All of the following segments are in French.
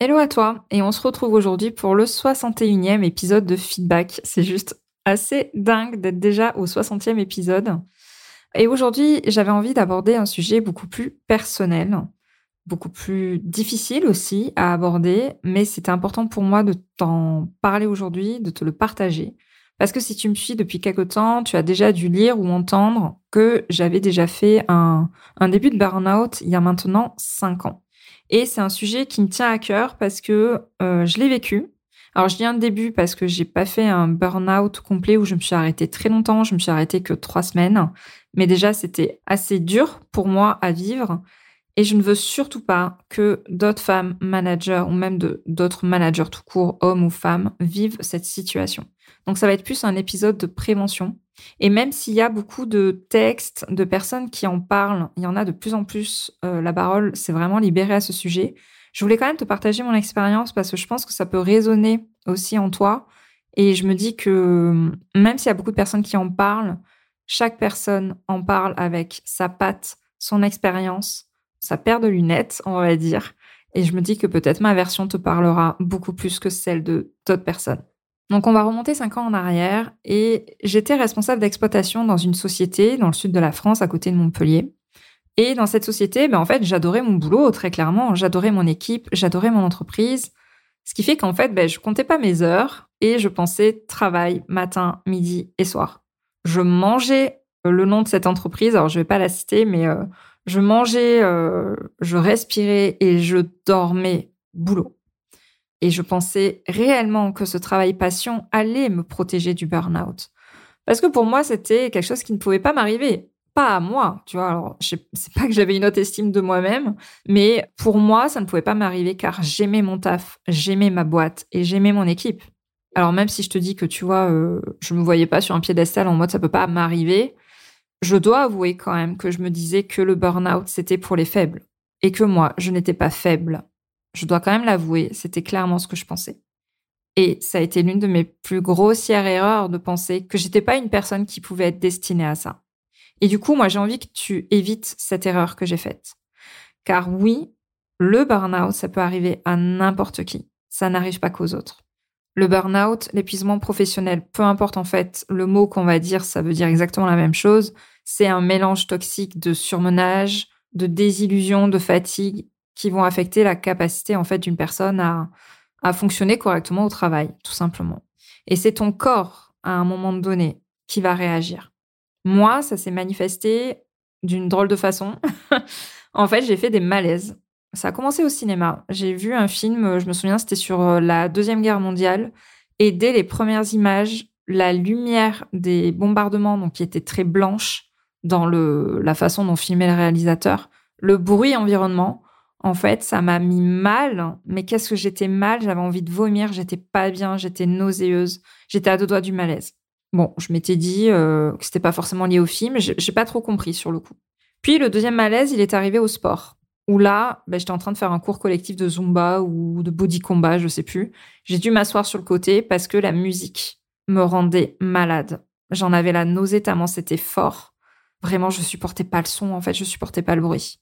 Hello à toi, et on se retrouve aujourd'hui pour le 61e épisode de Feedback. C'est juste assez dingue d'être déjà au 60e épisode. Et aujourd'hui, j'avais envie d'aborder un sujet beaucoup plus personnel, beaucoup plus difficile aussi à aborder, mais c'était important pour moi de t'en parler aujourd'hui, de te le partager. Parce que si tu me suis depuis quelque temps, tu as déjà dû lire ou entendre que j'avais déjà fait un, un début de burn-out il y a maintenant 5 ans. Et c'est un sujet qui me tient à cœur parce que euh, je l'ai vécu. Alors je dis un début parce que j'ai pas fait un burn-out complet où je me suis arrêtée très longtemps. Je me suis arrêtée que trois semaines. Mais déjà, c'était assez dur pour moi à vivre. Et je ne veux surtout pas que d'autres femmes managers ou même d'autres managers tout court, hommes ou femmes, vivent cette situation. Donc ça va être plus un épisode de prévention et même s'il y a beaucoup de textes, de personnes qui en parlent, il y en a de plus en plus, euh, la parole s'est vraiment libérée à ce sujet. Je voulais quand même te partager mon expérience parce que je pense que ça peut résonner aussi en toi. Et je me dis que même s'il y a beaucoup de personnes qui en parlent, chaque personne en parle avec sa patte, son expérience, sa paire de lunettes, on va dire. Et je me dis que peut-être ma version te parlera beaucoup plus que celle de d'autres personnes. Donc on va remonter cinq ans en arrière et j'étais responsable d'exploitation dans une société dans le sud de la France à côté de Montpellier. Et dans cette société, ben en fait, j'adorais mon boulot très clairement, j'adorais mon équipe, j'adorais mon entreprise. Ce qui fait qu'en fait, ben, je comptais pas mes heures et je pensais travail matin, midi et soir. Je mangeais euh, le nom de cette entreprise, alors je vais pas la citer, mais euh, je mangeais, euh, je respirais et je dormais boulot. Et je pensais réellement que ce travail passion allait me protéger du burn-out. Parce que pour moi, c'était quelque chose qui ne pouvait pas m'arriver. Pas à moi, tu vois. Alors, c'est pas que j'avais une haute estime de moi-même, mais pour moi, ça ne pouvait pas m'arriver car j'aimais mon taf, j'aimais ma boîte et j'aimais mon équipe. Alors, même si je te dis que, tu vois, euh, je me voyais pas sur un piédestal en mode ça peut pas m'arriver, je dois avouer quand même que je me disais que le burn-out, c'était pour les faibles. Et que moi, je n'étais pas faible. Je dois quand même l'avouer, c'était clairement ce que je pensais. Et ça a été l'une de mes plus grossières erreurs de penser que j'étais pas une personne qui pouvait être destinée à ça. Et du coup, moi, j'ai envie que tu évites cette erreur que j'ai faite. Car oui, le burn-out, ça peut arriver à n'importe qui. Ça n'arrive pas qu'aux autres. Le burn-out, l'épuisement professionnel, peu importe en fait le mot qu'on va dire, ça veut dire exactement la même chose. C'est un mélange toxique de surmenage, de désillusion, de fatigue qui vont affecter la capacité en fait d'une personne à, à fonctionner correctement au travail, tout simplement. Et c'est ton corps, à un moment donné, qui va réagir. Moi, ça s'est manifesté d'une drôle de façon. en fait, j'ai fait des malaises. Ça a commencé au cinéma. J'ai vu un film, je me souviens, c'était sur euh, la Deuxième Guerre mondiale. Et dès les premières images, la lumière des bombardements, donc qui était très blanche dans le, la façon dont filmait le réalisateur, le bruit environnement, en fait, ça m'a mis mal, mais qu'est-ce que j'étais mal, j'avais envie de vomir, j'étais pas bien, j'étais nauséeuse, j'étais à deux doigts du malaise. Bon, je m'étais dit euh, que c'était pas forcément lié au film, j'ai pas trop compris sur le coup. Puis le deuxième malaise, il est arrivé au sport, où là, ben, j'étais en train de faire un cours collectif de zumba ou de body combat, je sais plus. J'ai dû m'asseoir sur le côté parce que la musique me rendait malade. J'en avais la nausée tellement c'était fort. Vraiment, je supportais pas le son, en fait, je supportais pas le bruit.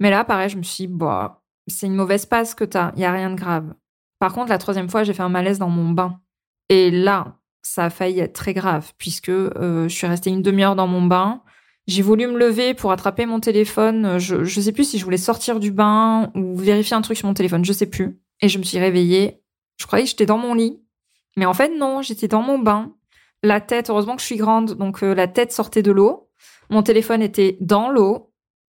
Mais là, pareil, je me suis dit, bah, c'est une mauvaise passe que t'as, il y a rien de grave. Par contre, la troisième fois, j'ai fait un malaise dans mon bain. Et là, ça a failli être très grave, puisque euh, je suis restée une demi-heure dans mon bain. J'ai voulu me lever pour attraper mon téléphone. Je, je sais plus si je voulais sortir du bain ou vérifier un truc sur mon téléphone, je sais plus. Et je me suis réveillée. Je croyais que j'étais dans mon lit. Mais en fait, non, j'étais dans mon bain. La tête, heureusement que je suis grande, donc euh, la tête sortait de l'eau. Mon téléphone était dans l'eau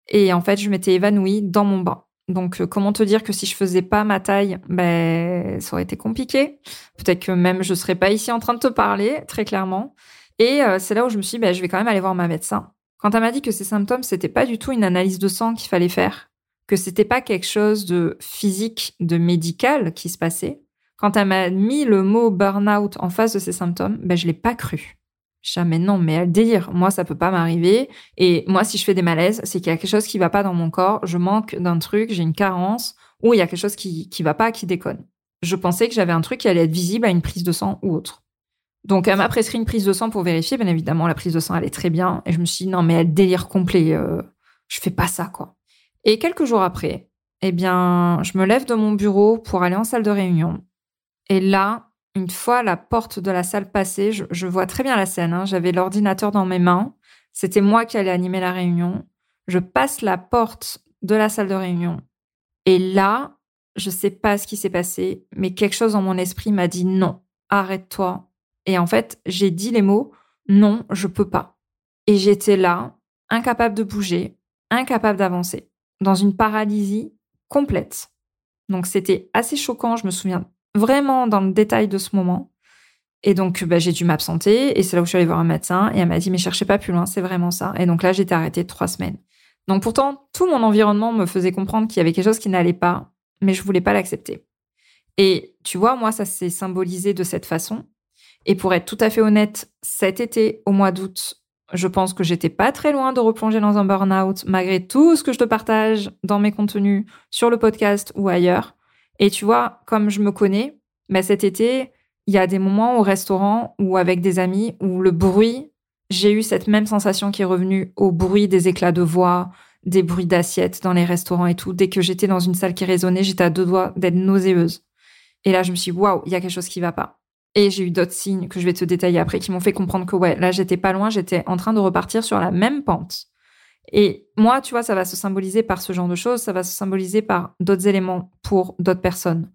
et en fait, je m'étais évanouie dans mon bain. Donc, euh, comment te dire que si je faisais pas ma taille, ben, ça aurait été compliqué. Peut-être que même je serais pas ici en train de te parler, très clairement. Et euh, c'est là où je me suis dit, ben, je vais quand même aller voir ma médecin. Quand elle m'a dit que ces symptômes, c'était pas du tout une analyse de sang qu'il fallait faire, que c'était pas quelque chose de physique, de médical qui se passait, Quand elle m'a mis le mot burn-out en face de ces symptômes, ben, je l'ai pas cru. Jamais non, mais elle délire. Moi, ça peut pas m'arriver. Et moi, si je fais des malaises, c'est qu'il y a quelque chose qui va pas dans mon corps. Je manque d'un truc, j'ai une carence, ou il y a quelque chose qui, qui va pas, qui déconne. Je pensais que j'avais un truc qui allait être visible à une prise de sang ou autre. Donc, elle m'a prescrit une prise de sang pour vérifier. Bien évidemment, la prise de sang allait très bien. Et je me suis dit, non, mais elle délire complet. Euh, je fais pas ça, quoi. Et quelques jours après, eh bien, je me lève de mon bureau pour aller en salle de réunion. Et là, une fois la porte de la salle passée, je, vois très bien la scène. Hein. J'avais l'ordinateur dans mes mains. C'était moi qui allais animer la réunion. Je passe la porte de la salle de réunion. Et là, je sais pas ce qui s'est passé, mais quelque chose dans mon esprit m'a dit non, arrête-toi. Et en fait, j'ai dit les mots non, je peux pas. Et j'étais là, incapable de bouger, incapable d'avancer, dans une paralysie complète. Donc c'était assez choquant, je me souviens vraiment dans le détail de ce moment. Et donc bah, j'ai dû m'absenter et c'est là où je suis allée voir un médecin et elle m'a dit mais cherchez pas plus loin, c'est vraiment ça. Et donc là j'étais arrêtée trois semaines. Donc pourtant tout mon environnement me faisait comprendre qu'il y avait quelque chose qui n'allait pas, mais je voulais pas l'accepter. Et tu vois moi ça s'est symbolisé de cette façon. Et pour être tout à fait honnête, cet été au mois d'août, je pense que j'étais pas très loin de replonger dans un burn-out, malgré tout ce que je te partage dans mes contenus sur le podcast ou ailleurs. Et tu vois, comme je me connais, bah cet été, il y a des moments au restaurant ou avec des amis où le bruit, j'ai eu cette même sensation qui est revenue au bruit des éclats de voix, des bruits d'assiettes dans les restaurants et tout. Dès que j'étais dans une salle qui résonnait, j'étais à deux doigts d'être nauséeuse. Et là, je me suis dit, waouh, il y a quelque chose qui va pas. Et j'ai eu d'autres signes que je vais te détailler après qui m'ont fait comprendre que ouais, là j'étais pas loin, j'étais en train de repartir sur la même pente. Et moi, tu vois, ça va se symboliser par ce genre de choses, ça va se symboliser par d'autres éléments pour d'autres personnes.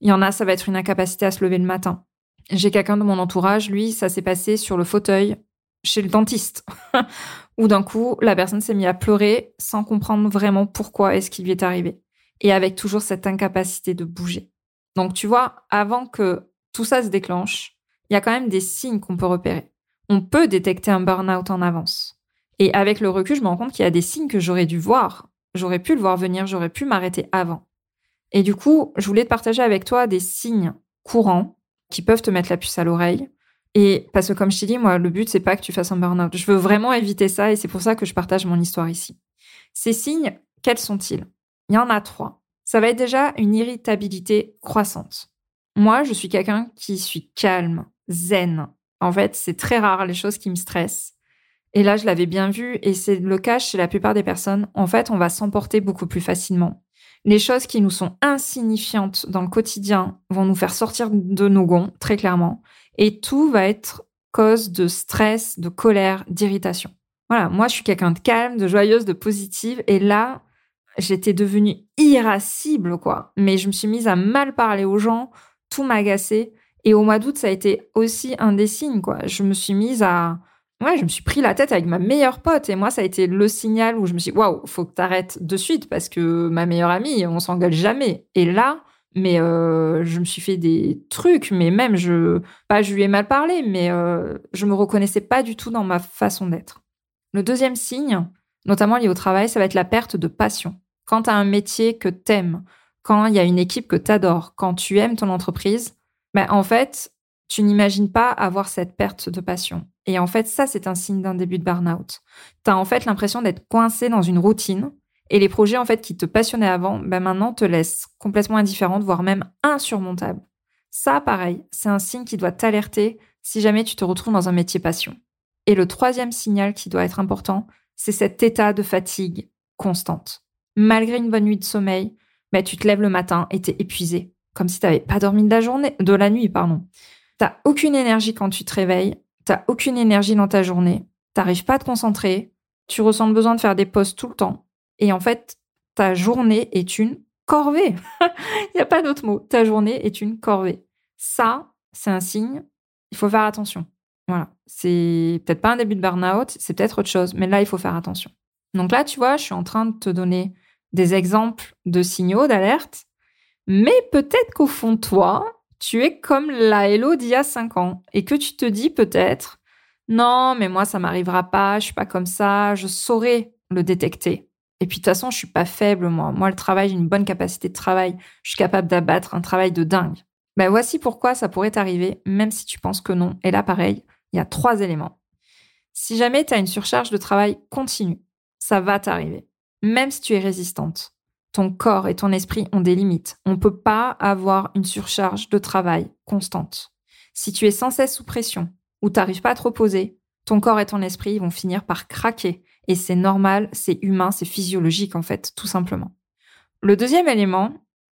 Il y en a, ça va être une incapacité à se lever le matin. J'ai quelqu'un de mon entourage, lui, ça s'est passé sur le fauteuil chez le dentiste, où d'un coup, la personne s'est mise à pleurer sans comprendre vraiment pourquoi est-ce qui lui est arrivé. Et avec toujours cette incapacité de bouger. Donc, tu vois, avant que tout ça se déclenche, il y a quand même des signes qu'on peut repérer. On peut détecter un burn-out en avance. Et avec le recul, je me rends compte qu'il y a des signes que j'aurais dû voir. J'aurais pu le voir venir, j'aurais pu m'arrêter avant. Et du coup, je voulais te partager avec toi des signes courants qui peuvent te mettre la puce à l'oreille. Et parce que comme je t'ai dit, moi, le but, c'est pas que tu fasses un burn-out. Je veux vraiment éviter ça et c'est pour ça que je partage mon histoire ici. Ces signes, quels sont-ils? Il y en a trois. Ça va être déjà une irritabilité croissante. Moi, je suis quelqu'un qui suis calme, zen. En fait, c'est très rare les choses qui me stressent. Et là, je l'avais bien vu, et c'est le cas chez la plupart des personnes. En fait, on va s'emporter beaucoup plus facilement. Les choses qui nous sont insignifiantes dans le quotidien vont nous faire sortir de nos gonds, très clairement. Et tout va être cause de stress, de colère, d'irritation. Voilà, moi, je suis quelqu'un de calme, de joyeuse, de positive. Et là, j'étais devenue irascible, quoi. Mais je me suis mise à mal parler aux gens, tout m'agaçait. Et au mois d'août, ça a été aussi un des signes, quoi. Je me suis mise à. Ouais, je me suis pris la tête avec ma meilleure pote. Et moi, ça a été le signal où je me suis waouh, faut que t'arrêtes de suite parce que ma meilleure amie, on s'engueule jamais. Et là, mais euh, je me suis fait des trucs, mais même, je. Pas, je lui ai mal parlé, mais euh, je me reconnaissais pas du tout dans ma façon d'être. Le deuxième signe, notamment lié au travail, ça va être la perte de passion. Quand tu as un métier que t'aimes, quand il y a une équipe que tu adores, quand tu aimes ton entreprise, ben, en fait, tu n'imagines pas avoir cette perte de passion. Et en fait, ça, c'est un signe d'un début de burn-out. Tu as en fait l'impression d'être coincé dans une routine et les projets en fait qui te passionnaient avant, ben maintenant te laissent complètement indifférente, voire même insurmontable. Ça, pareil, c'est un signe qui doit t'alerter si jamais tu te retrouves dans un métier passion. Et le troisième signal qui doit être important, c'est cet état de fatigue constante. Malgré une bonne nuit de sommeil, mais tu te lèves le matin et t'es épuisé, comme si tu n'avais pas dormi de la journée, de la nuit, pardon. T'as aucune énergie quand tu te réveilles, t'as aucune énergie dans ta journée, t'arrives pas à te concentrer, tu ressens le besoin de faire des pauses tout le temps, et en fait, ta journée est une corvée. Il n'y a pas d'autre mot. Ta journée est une corvée. Ça, c'est un signe. Il faut faire attention. Voilà. C'est peut-être pas un début de burn-out, c'est peut-être autre chose, mais là, il faut faire attention. Donc là, tu vois, je suis en train de te donner des exemples de signaux d'alerte, mais peut-être qu'au fond toi, tu es comme la Hello d'il y a 5 ans et que tu te dis peut-être non, mais moi ça m'arrivera pas, je suis pas comme ça, je saurais le détecter. Et puis de toute façon, je suis pas faible moi. Moi le travail, j'ai une bonne capacité de travail, je suis capable d'abattre un travail de dingue. Ben voici pourquoi ça pourrait t'arriver, même si tu penses que non. Et là, pareil, il y a trois éléments. Si jamais tu as une surcharge de travail continue, ça va t'arriver. Même si tu es résistante, ton corps et ton esprit ont des limites. On ne peut pas avoir une surcharge de travail constante. Si tu es sans cesse sous pression ou t'arrives pas à te reposer, ton corps et ton esprit vont finir par craquer. Et c'est normal, c'est humain, c'est physiologique en fait, tout simplement. Le deuxième élément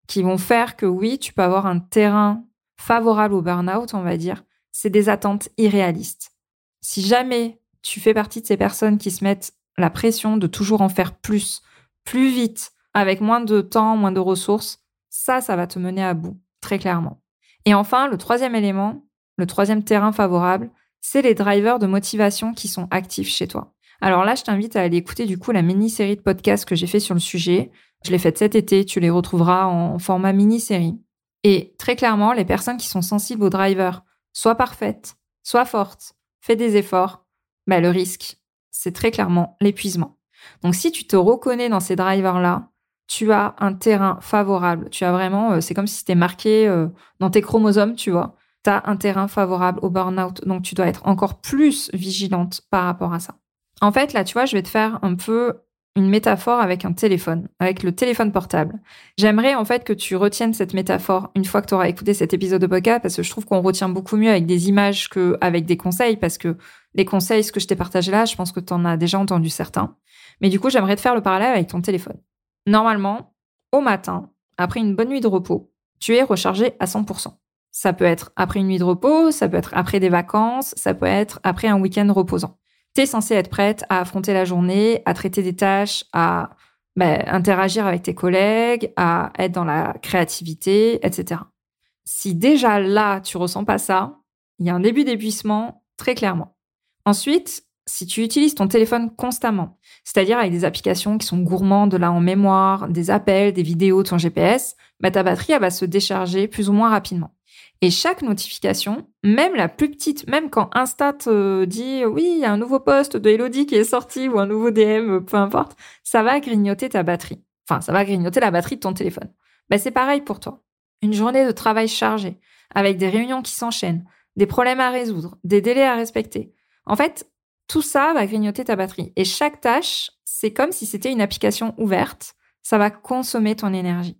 qui vont faire que oui, tu peux avoir un terrain favorable au burn-out, on va dire, c'est des attentes irréalistes. Si jamais tu fais partie de ces personnes qui se mettent la pression de toujours en faire plus, plus vite, avec moins de temps, moins de ressources, ça, ça va te mener à bout, très clairement. Et enfin, le troisième élément, le troisième terrain favorable, c'est les drivers de motivation qui sont actifs chez toi. Alors là, je t'invite à aller écouter du coup la mini-série de podcasts que j'ai fait sur le sujet. Je l'ai faite cet été, tu les retrouveras en format mini-série. Et très clairement, les personnes qui sont sensibles aux drivers, soit parfaites, soit fortes, fais des efforts, bah, le risque, c'est très clairement l'épuisement. Donc si tu te reconnais dans ces drivers-là, tu as un terrain favorable. Tu as vraiment, euh, c'est comme si c'était marqué euh, dans tes chromosomes, tu vois. Tu as un terrain favorable au burn-out. Donc tu dois être encore plus vigilante par rapport à ça. En fait, là, tu vois, je vais te faire un peu une métaphore avec un téléphone, avec le téléphone portable. J'aimerais en fait que tu retiennes cette métaphore une fois que tu auras écouté cet épisode de podcast parce que je trouve qu'on retient beaucoup mieux avec des images qu'avec des conseils parce que les conseils, ce que je t'ai partagé là, je pense que tu en as déjà entendu certains. Mais du coup, j'aimerais te faire le parallèle avec ton téléphone. Normalement, au matin, après une bonne nuit de repos, tu es rechargé à 100%. Ça peut être après une nuit de repos, ça peut être après des vacances, ça peut être après un week-end reposant tu es censé être prête à affronter la journée, à traiter des tâches, à ben, interagir avec tes collègues, à être dans la créativité, etc. Si déjà là, tu ressens pas ça, il y a un début d'épuisement très clairement. Ensuite, si tu utilises ton téléphone constamment, c'est-à-dire avec des applications qui sont gourmandes là en mémoire, des appels, des vidéos, ton GPS, ben, ta batterie elle va se décharger plus ou moins rapidement. Et chaque notification, même la plus petite, même quand Insta te dit oui, il y a un nouveau post de Elodie qui est sorti ou un nouveau DM, peu importe, ça va grignoter ta batterie. Enfin, ça va grignoter la batterie de ton téléphone. Ben, c'est pareil pour toi. Une journée de travail chargée, avec des réunions qui s'enchaînent, des problèmes à résoudre, des délais à respecter. En fait, tout ça va grignoter ta batterie. Et chaque tâche, c'est comme si c'était une application ouverte. Ça va consommer ton énergie.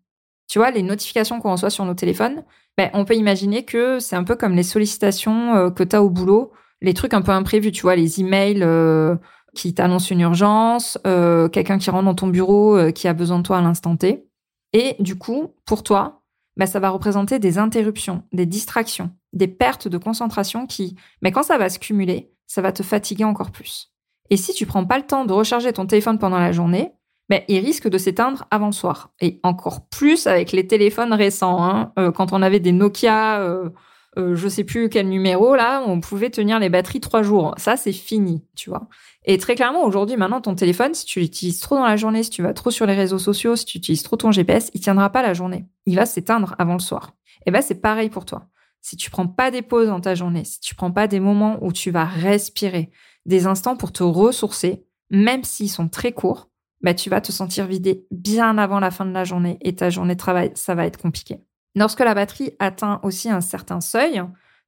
Tu vois, les notifications qu'on reçoit sur nos téléphones, ben, on peut imaginer que c'est un peu comme les sollicitations euh, que tu as au boulot, les trucs un peu imprévus, tu vois, les emails euh, qui t'annoncent une urgence, euh, quelqu'un qui rentre dans ton bureau qui a besoin de toi à l'instant T. Et du coup, pour toi, ben, ça va représenter des interruptions, des distractions, des pertes de concentration qui, mais ben, quand ça va se cumuler, ça va te fatiguer encore plus. Et si tu prends pas le temps de recharger ton téléphone pendant la journée, ben, il risque de s'éteindre avant le soir. Et encore plus avec les téléphones récents. Hein. Euh, quand on avait des Nokia, euh, euh, je sais plus quel numéro, là, on pouvait tenir les batteries trois jours. Ça, c'est fini, tu vois. Et très clairement, aujourd'hui, maintenant, ton téléphone, si tu l'utilises trop dans la journée, si tu vas trop sur les réseaux sociaux, si tu utilises trop ton GPS, il tiendra pas la journée. Il va s'éteindre avant le soir. Et ben, c'est pareil pour toi. Si tu prends pas des pauses dans ta journée, si tu prends pas des moments où tu vas respirer, des instants pour te ressourcer, même s'ils sont très courts, bah, tu vas te sentir vidé bien avant la fin de la journée et ta journée de travail, ça va être compliqué. Lorsque la batterie atteint aussi un certain seuil,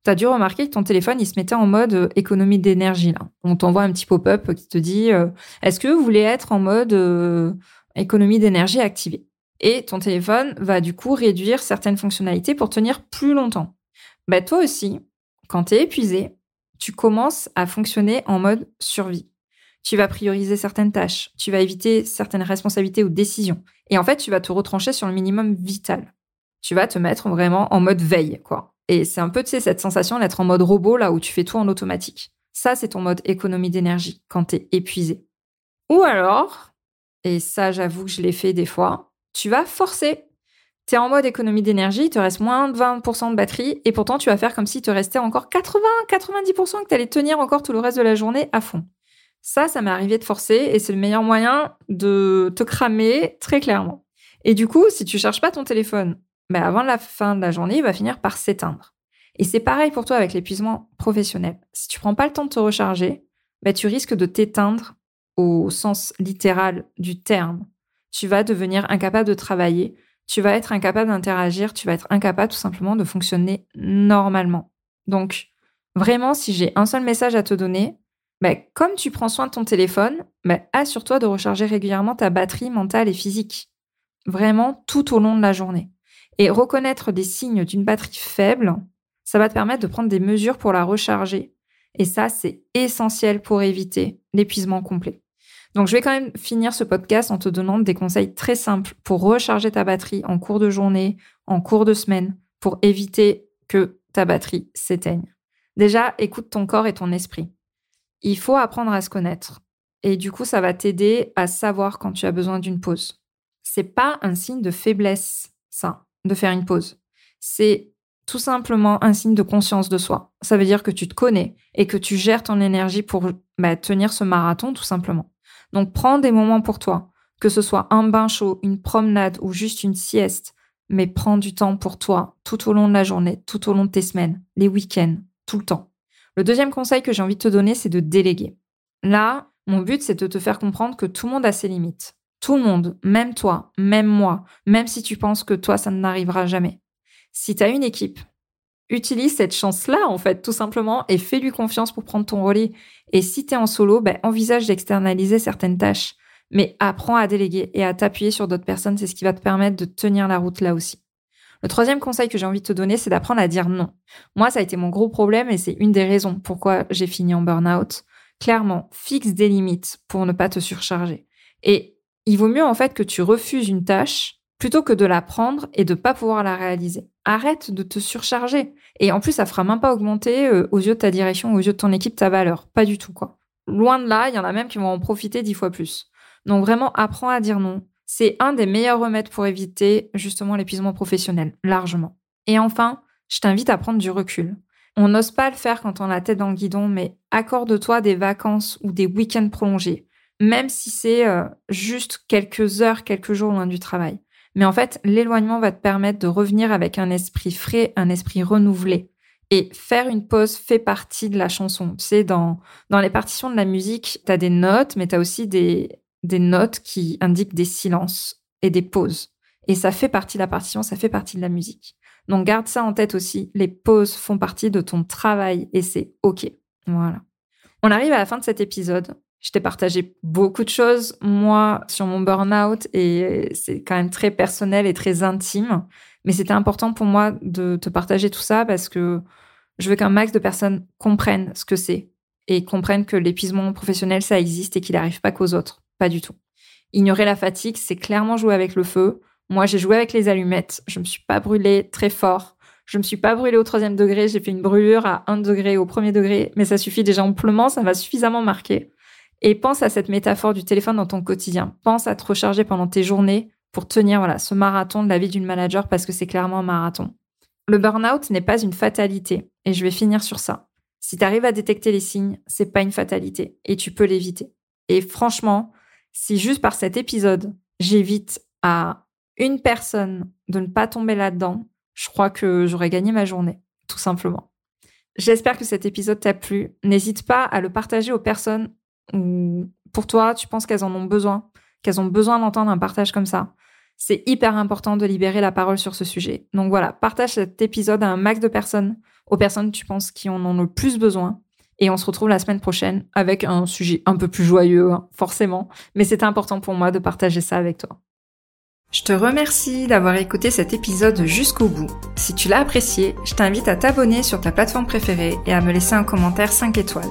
tu as dû remarquer que ton téléphone, il se mettait en mode euh, économie d'énergie. Là. On t'envoie un petit pop-up qui te dit euh, Est-ce que vous voulez être en mode euh, économie d'énergie activée? Et ton téléphone va du coup réduire certaines fonctionnalités pour tenir plus longtemps. Bah, toi aussi, quand tu es épuisé, tu commences à fonctionner en mode survie tu vas prioriser certaines tâches, tu vas éviter certaines responsabilités ou décisions. Et en fait, tu vas te retrancher sur le minimum vital. Tu vas te mettre vraiment en mode veille, quoi. Et c'est un peu, tu sais, cette sensation d'être en mode robot, là où tu fais tout en automatique. Ça, c'est ton mode économie d'énergie, quand t'es épuisé. Ou alors, et ça, j'avoue que je l'ai fait des fois, tu vas forcer. Tu es en mode économie d'énergie, il te reste moins de 20% de batterie, et pourtant tu vas faire comme si te restait encore 80-90% que tu allais tenir encore tout le reste de la journée à fond. Ça, ça m'est arrivé de forcer et c'est le meilleur moyen de te cramer très clairement. Et du coup, si tu cherches pas ton téléphone, ben avant la fin de la journée, il va finir par s'éteindre. Et c'est pareil pour toi avec l'épuisement professionnel. Si tu prends pas le temps de te recharger, ben tu risques de t'éteindre au sens littéral du terme. Tu vas devenir incapable de travailler. Tu vas être incapable d'interagir, tu vas être incapable tout simplement de fonctionner normalement. Donc, vraiment, si j'ai un seul message à te donner, bah, comme tu prends soin de ton téléphone, bah, assure-toi de recharger régulièrement ta batterie mentale et physique. Vraiment tout au long de la journée. Et reconnaître des signes d'une batterie faible, ça va te permettre de prendre des mesures pour la recharger. Et ça, c'est essentiel pour éviter l'épuisement complet. Donc, je vais quand même finir ce podcast en te donnant des conseils très simples pour recharger ta batterie en cours de journée, en cours de semaine, pour éviter que ta batterie s'éteigne. Déjà, écoute ton corps et ton esprit. Il faut apprendre à se connaître. Et du coup, ça va t'aider à savoir quand tu as besoin d'une pause. C'est pas un signe de faiblesse, ça, de faire une pause. C'est tout simplement un signe de conscience de soi. Ça veut dire que tu te connais et que tu gères ton énergie pour bah, tenir ce marathon, tout simplement. Donc, prends des moments pour toi, que ce soit un bain chaud, une promenade ou juste une sieste, mais prends du temps pour toi tout au long de la journée, tout au long de tes semaines, les week-ends, tout le temps. Le deuxième conseil que j'ai envie de te donner, c'est de déléguer. Là, mon but, c'est de te faire comprendre que tout le monde a ses limites. Tout le monde, même toi, même moi, même si tu penses que toi, ça n'arrivera jamais. Si tu as une équipe, utilise cette chance-là, en fait, tout simplement, et fais-lui confiance pour prendre ton relais. Et si tu es en solo, ben, envisage d'externaliser certaines tâches. Mais apprends à déléguer et à t'appuyer sur d'autres personnes. C'est ce qui va te permettre de tenir la route là aussi. Le troisième conseil que j'ai envie de te donner, c'est d'apprendre à dire non. Moi, ça a été mon gros problème et c'est une des raisons pourquoi j'ai fini en burn-out. Clairement, fixe des limites pour ne pas te surcharger. Et il vaut mieux en fait que tu refuses une tâche plutôt que de la prendre et de pas pouvoir la réaliser. Arrête de te surcharger. Et en plus, ça fera même pas augmenter euh, aux yeux de ta direction, aux yeux de ton équipe, ta valeur. Pas du tout, quoi. Loin de là, il y en a même qui vont en profiter dix fois plus. Donc vraiment, apprends à dire non. C'est un des meilleurs remèdes pour éviter justement l'épuisement professionnel, largement. Et enfin, je t'invite à prendre du recul. On n'ose pas le faire quand on a la tête dans le guidon, mais accorde-toi des vacances ou des week-ends prolongés, même si c'est euh, juste quelques heures, quelques jours loin du travail. Mais en fait, l'éloignement va te permettre de revenir avec un esprit frais, un esprit renouvelé. Et faire une pause fait partie de la chanson. Tu dans les partitions de la musique, tu as des notes, mais tu as aussi des, des notes qui indiquent des silences et des pauses. Et ça fait partie de la partition, ça fait partie de la musique. Donc garde ça en tête aussi. Les pauses font partie de ton travail et c'est OK. Voilà. On arrive à la fin de cet épisode. Je t'ai partagé beaucoup de choses, moi, sur mon burn-out, et c'est quand même très personnel et très intime. Mais c'était important pour moi de te partager tout ça parce que je veux qu'un max de personnes comprennent ce que c'est et comprennent que l'épuisement professionnel, ça existe et qu'il n'arrive pas qu'aux autres. Pas du tout. Ignorer la fatigue, c'est clairement jouer avec le feu. Moi, j'ai joué avec les allumettes. Je me suis pas brûlée très fort. Je me suis pas brûlée au troisième degré. J'ai fait une brûlure à un degré au premier degré, mais ça suffit déjà amplement. Ça m'a suffisamment marqué. Et pense à cette métaphore du téléphone dans ton quotidien. Pense à te recharger pendant tes journées pour tenir voilà ce marathon de la vie d'une manager parce que c'est clairement un marathon. Le burn-out n'est pas une fatalité et je vais finir sur ça. Si tu arrives à détecter les signes, c'est pas une fatalité et tu peux l'éviter. Et franchement, si juste par cet épisode, j'évite à une personne de ne pas tomber là-dedans, je crois que j'aurais gagné ma journée, tout simplement. J'espère que cet épisode t'a plu. N'hésite pas à le partager aux personnes pour toi, tu penses qu'elles en ont besoin, qu'elles ont besoin d'entendre un partage comme ça? C'est hyper important de libérer la parole sur ce sujet. Donc voilà, partage cet épisode à un max de personnes, aux personnes tu penses qui en ont le plus besoin. Et on se retrouve la semaine prochaine avec un sujet un peu plus joyeux, hein, forcément. Mais c'était important pour moi de partager ça avec toi. Je te remercie d'avoir écouté cet épisode jusqu'au bout. Si tu l'as apprécié, je t'invite à t'abonner sur ta plateforme préférée et à me laisser un commentaire 5 étoiles.